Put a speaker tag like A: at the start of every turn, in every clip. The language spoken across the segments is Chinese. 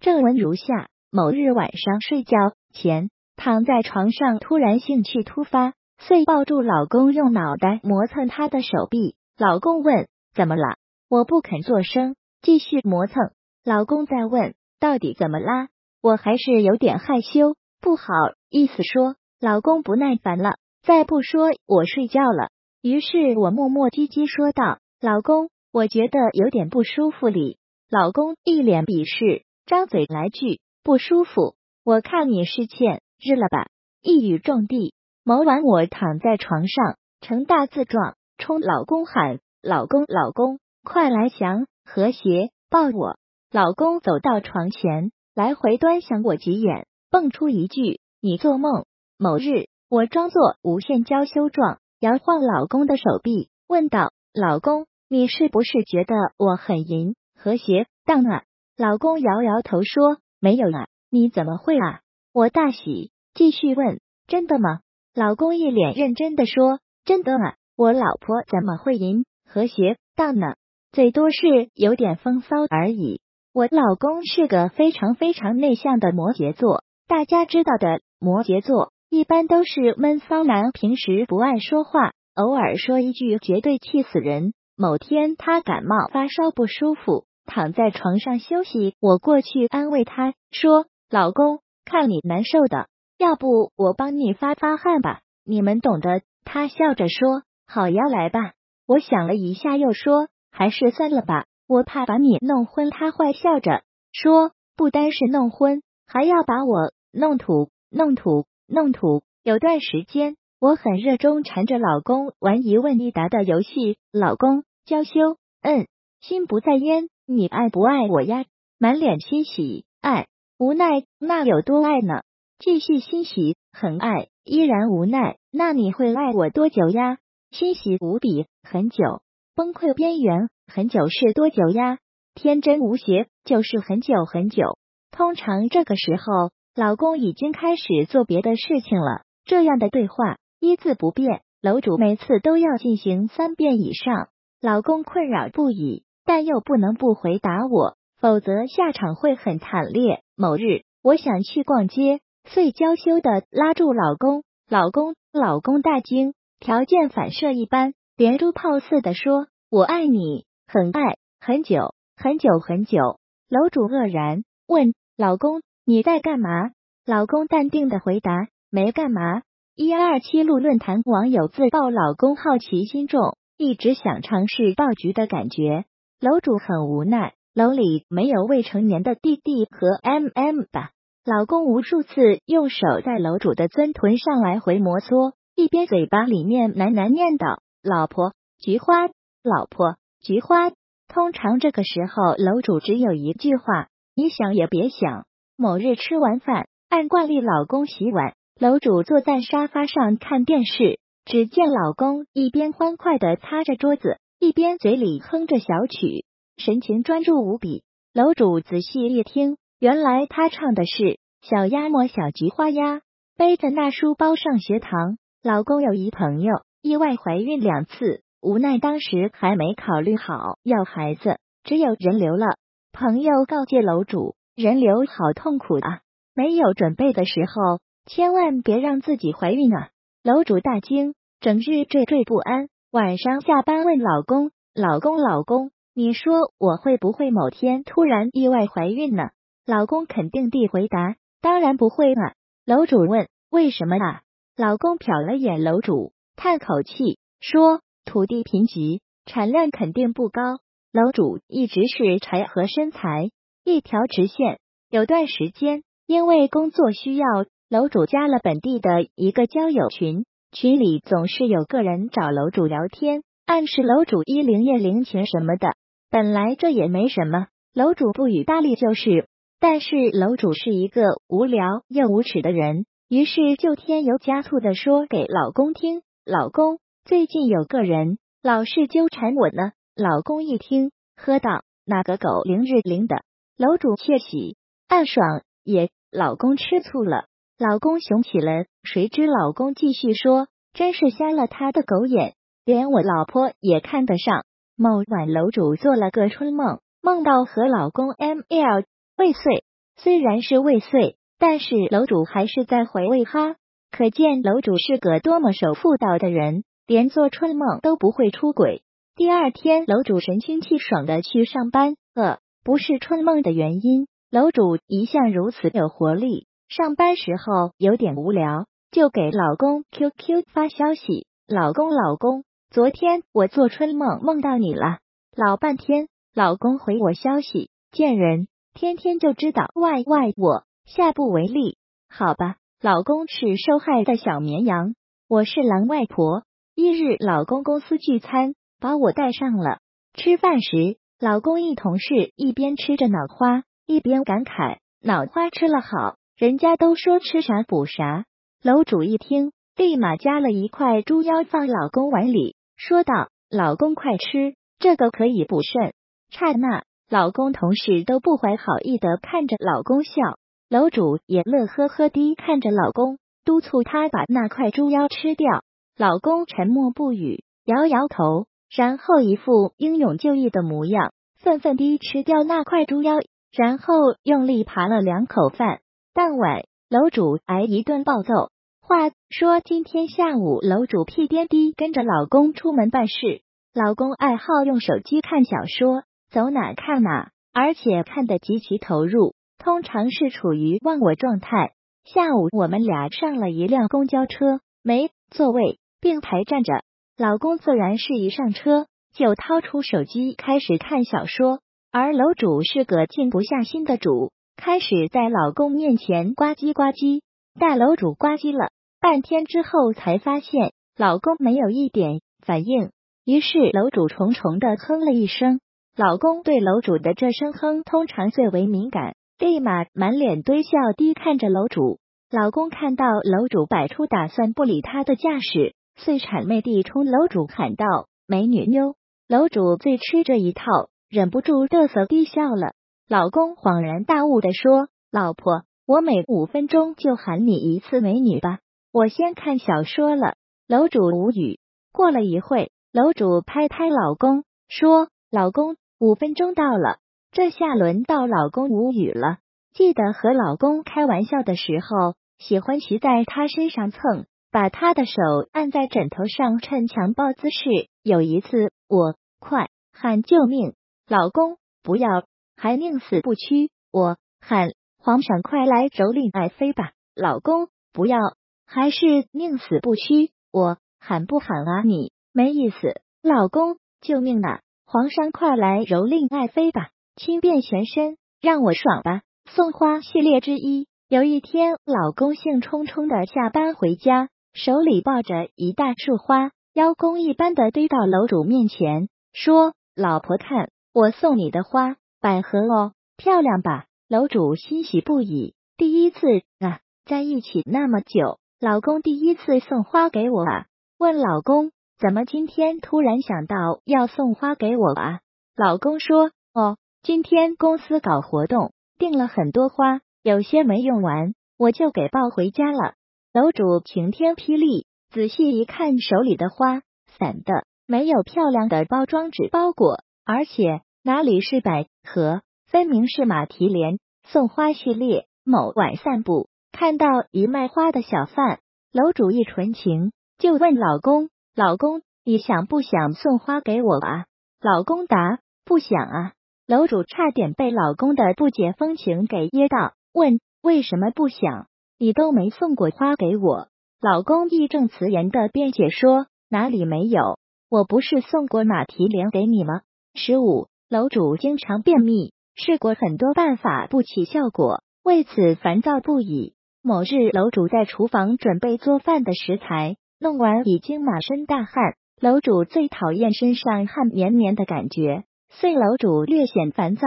A: 正文如下：某日晚上睡觉前，躺在床上，突然兴趣突发，遂抱住老公，用脑袋磨蹭他的手臂。老公问：“怎么了？”我不肯作声，继续磨蹭。老公再问：“到底怎么啦？”我还是有点害羞，不好意思说。老公不耐烦了，再不说我睡觉了。于是我磨磨唧唧说道：“老公，我觉得有点不舒服哩。”老公一脸鄙视。张嘴来句不舒服，我看你是欠日了吧？一语中的。某晚我躺在床上，呈大字状，冲老公喊：“老公，老公，快来祥和谐抱我！”老公走到床前，来回端详我几眼，蹦出一句：“你做梦！”某日，我装作无限娇羞状，摇晃老公的手臂，问道：“老公，你是不是觉得我很淫和谐荡啊？”老公摇摇头说：“没有啊，你怎么会啊？”我大喜，继续问：“真的吗？”老公一脸认真的说：“真的啊，我老婆怎么会淫和谐荡呢？最多是有点风骚而已。我老公是个非常非常内向的摩羯座，大家知道的，摩羯座一般都是闷骚男，平时不爱说话，偶尔说一句绝对气死人。某天他感冒发烧不舒服。”躺在床上休息，我过去安慰他说：“老公，看你难受的，要不我帮你发发汗吧，你们懂的。”他笑着说：“好呀，来吧。”我想了一下，又说：“还是算了吧，我怕把你弄昏。”他坏笑着说：“不单是弄昏，还要把我弄土、弄土、弄土。”有段时间，我很热衷缠着老公玩一问一答的游戏，老公娇羞，嗯，心不在焉。你爱不爱我呀？满脸欣喜，爱无奈，那有多爱呢？继续欣喜，很爱，依然无奈。那你会爱我多久呀？欣喜无比，很久。崩溃边缘，很久是多久呀？天真无邪，就是很久很久。通常这个时候，老公已经开始做别的事情了。这样的对话一字不变，楼主每次都要进行三遍以上，老公困扰不已。但又不能不回答我，否则下场会很惨烈。某日，我想去逛街，遂娇羞的拉住老公。老公，老公大惊，条件反射一般，连珠炮似的说：“我爱你，很爱，很久，很久，很久。”楼主愕然，问：“老公，你在干嘛？”老公淡定的回答：“没干嘛。”一二七路论坛网友自曝老公好奇心重，一直想尝试爆菊的感觉。楼主很无奈，楼里没有未成年的弟弟和 MM 吧？老公无数次用手在楼主的尊臀上来回摩挲，一边嘴巴里面喃喃念叨：“老婆，菊花，老婆，菊花。”通常这个时候，楼主只有一句话：“你想也别想。”某日吃完饭，按惯例老公洗碗，楼主坐在沙发上看电视，只见老公一边欢快的擦着桌子。一边嘴里哼着小曲，神情专注无比。楼主仔细一听，原来他唱的是《小鸭摸小菊花呀》。背着那书包上学堂，老公有一朋友意外怀孕两次，无奈当时还没考虑好要孩子，只有人流了。朋友告诫楼主，人流好痛苦啊，没有准备的时候，千万别让自己怀孕啊。楼主大惊，整日惴惴不安。晚上下班问老公：“老公，老公，你说我会不会某天突然意外怀孕呢？”老公肯定地回答：“当然不会了。”楼主问：“为什么啊？”老公瞟了眼楼主，叹口气说：“土地贫瘠，产量肯定不高。”楼主一直是柴和身材一条直线。有段时间，因为工作需要，楼主加了本地的一个交友群。群里总是有个人找楼主聊天，暗示楼主一零夜零钱什么的。本来这也没什么，楼主不予搭理就是。但是楼主是一个无聊又无耻的人，于是就添油加醋的说给老公听：“老公，最近有个人老是纠缠我呢。”老公一听，喝道：“那个狗零日零的。”楼主窃喜，暗爽也。老公吃醋了。老公雄起了，谁知老公继续说：“真是瞎了他的狗眼，连我老婆也看得上。”某晚，楼主做了个春梦，梦到和老公 M L 未遂，虽然是未遂，但是楼主还是在回味哈。可见楼主是个多么守妇道的人，连做春梦都不会出轨。第二天，楼主神清气爽的去上班。呃，不是春梦的原因，楼主一向如此有活力。上班时候有点无聊，就给老公 QQ 发消息：“老公，老公，昨天我做春梦梦到你了。”老半天，老公回我消息：“贱人，天天就知道 YY 我，下不为例。”好吧，老公是受害的小绵羊，我是狼外婆。一日，老公公司聚餐。把我带上了。吃饭时，老公一同事一边吃着脑花，一边感慨：“脑花吃了好，人家都说吃啥补啥。”楼主一听，立马夹了一块猪腰放老公碗里，说道：“老公快吃，这个可以补肾。”刹那，老公同事都不怀好意的看着老公笑，楼主也乐呵呵的看着老公，督促他把那块猪腰吃掉。老公沉默不语，摇摇头。然后一副英勇就义的模样，愤愤地吃掉那块猪腰，然后用力扒了两口饭。当晚，楼主挨一顿暴揍。话说今天下午，楼主屁颠颠跟着老公出门办事。老公爱好用手机看小说，走哪看哪，而且看得极其投入，通常是处于忘我状态。下午我们俩上了一辆公交车，没座位，并排站着。老公自然是一上车就掏出手机开始看小说，而楼主是个静不下心的主，开始在老公面前呱唧呱唧。待楼主呱唧了半天之后，才发现老公没有一点反应，于是楼主重重的哼了一声。老公对楼主的这声哼通常最为敏感，立马满脸堆笑地看着楼主。老公看到楼主摆出打算不理他的架势。遂谄媚地冲楼主喊道：“美女妞！”楼主最吃这一套，忍不住嘚瑟地笑了。老公恍然大悟的说：“老婆，我每五分钟就喊你一次美女吧。我先看小说了。”楼主无语。过了一会，楼主拍拍老公说：“老公，五分钟到了。”这下轮到老公无语了。记得和老公开玩笑的时候，喜欢骑在他身上蹭。把他的手按在枕头上，趁强暴姿势。有一次，我快喊救命，老公不要，还宁死不屈。我喊皇上快来蹂躏爱妃吧，老公不要，还是宁死不屈。我喊不喊啊？你没意思，老公救命啊！皇上快来蹂躏爱妃吧，亲遍全身，让我爽吧。送花系列之一。有一天，老公兴冲冲的下班回家。手里抱着一大束花，邀功一般的堆到楼主面前，说：“老婆看，我送你的花，百合哦，漂亮吧？”楼主欣喜不已，第一次啊，在一起那么久，老公第一次送花给我啊！问老公，怎么今天突然想到要送花给我啊？老公说：“哦，今天公司搞活动，订了很多花，有些没用完，我就给抱回家了。”楼主晴天霹雳，仔细一看，手里的花散的，没有漂亮的包装纸包裹，而且哪里是百合，分明是马蹄莲。送花系列。某晚散步，看到一卖花的小贩，楼主一纯情，就问老公：“老公，你想不想送花给我啊？”老公答：“不想啊。”楼主差点被老公的不解风情给噎到，问：“为什么不想？”你都没送过花给我，老公义正辞严的辩解说：“哪里没有？我不是送过马蹄莲给你吗？”十五楼主经常便秘，试过很多办法不起效果，为此烦躁不已。某日，楼主在厨房准备做饭的食材，弄完已经满身大汗。楼主最讨厌身上汗绵绵的感觉，遂楼主略显烦躁，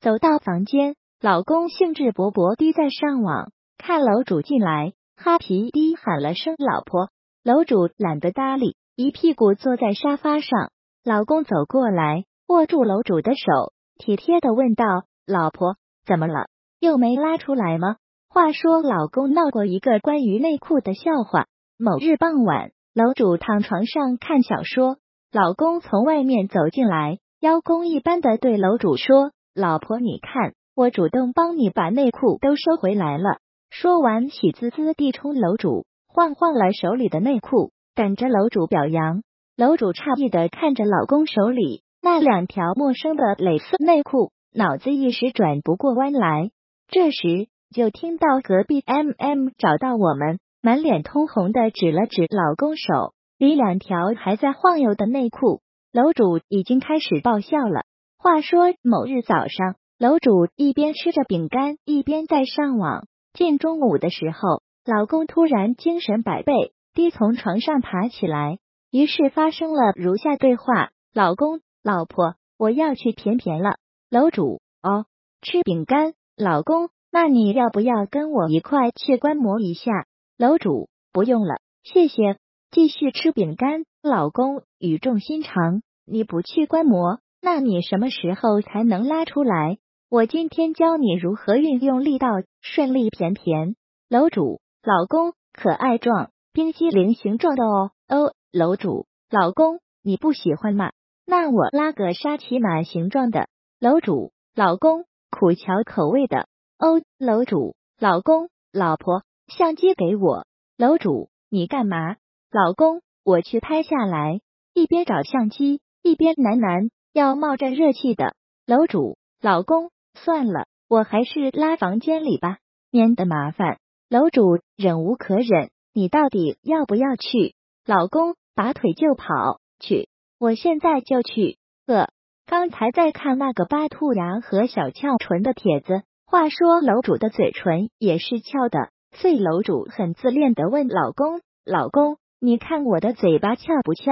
A: 走到房间，老公兴致勃勃地在上网。看楼主进来，哈皮低喊了声“老婆”，楼主懒得搭理，一屁股坐在沙发上。老公走过来，握住楼主的手，体贴的问道：“老婆，怎么了？又没拉出来吗？”话说，老公闹过一个关于内裤的笑话。某日傍晚，楼主躺床上看小说，老公从外面走进来，邀功一般的对楼主说：“老婆，你看。”我主动帮你把内裤都收回来了。说完，喜滋滋地冲楼主晃晃了手里的内裤，等着楼主表扬。楼主诧异的看着老公手里那两条陌生的蕾丝内裤，脑子一时转不过弯来。这时，就听到隔壁 M M 找到我们，满脸通红的指了指老公手里两条还在晃悠的内裤。楼主已经开始爆笑了。话说某日早上，楼主一边吃着饼干，一边在上网。近中午的时候，老公突然精神百倍地从床上爬起来，于是发生了如下对话：老公，老婆，我要去甜甜了。楼主，哦，吃饼干。老公，那你要不要跟我一块去观摩一下？楼主，不用了，谢谢。继续吃饼干。老公语重心长，你不去观摩，那你什么时候才能拉出来？我今天教你如何运用力道顺利甜甜。楼主，老公，可爱状，冰激凌形状的哦。哦，楼主，老公，你不喜欢吗？那我拉个沙琪玛形状的。楼主，老公。苦荞口味的哦，楼主，老公，老婆，相机给我。楼主，你干嘛？老公，我去拍下来。一边找相机，一边喃喃，要冒着热气的。楼主，老公，算了，我还是拉房间里吧，免得麻烦。楼主忍无可忍，你到底要不要去？老公拔腿就跑，去，我现在就去。呃。刚才在看那个八兔牙和小翘唇的帖子，话说楼主的嘴唇也是翘的，所以楼主很自恋的问老公：“老公，你看我的嘴巴翘不翘？”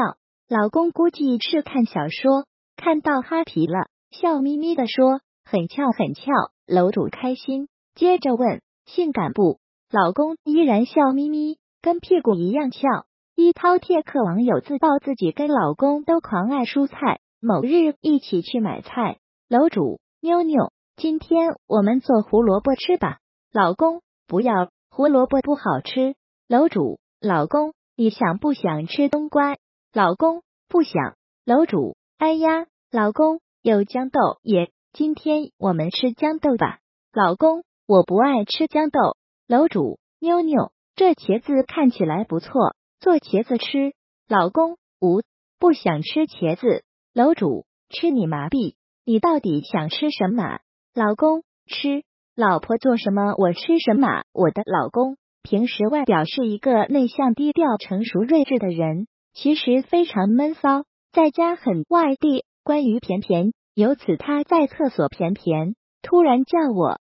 A: 老公估计是看小说看到哈皮了，笑眯眯的说：“很翘，很翘。”楼主开心，接着问：“性感不？”老公依然笑眯眯，跟屁股一样翘。一饕餮客网友自曝自己跟老公都狂爱蔬菜。某日一起去买菜，楼主妞妞，今天我们做胡萝卜吃吧。老公不要，胡萝卜不好吃。楼主老公，你想不想吃冬瓜？老公不想。楼主哎呀，老公有豇豆也，今天我们吃豇豆吧。老公我不爱吃豇豆。楼主妞妞，这茄子看起来不错，做茄子吃。老公无不想吃茄子。楼主吃你麻痹，你到底想吃什么？老公吃，老婆做什么我吃什么。我的老公平时外表是一个内向、低调、成熟、睿智的人，其实非常闷骚，在家很外地。关于甜甜，有次他在厕所，甜甜突然叫我